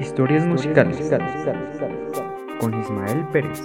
Historias musicales con Ismael Pérez.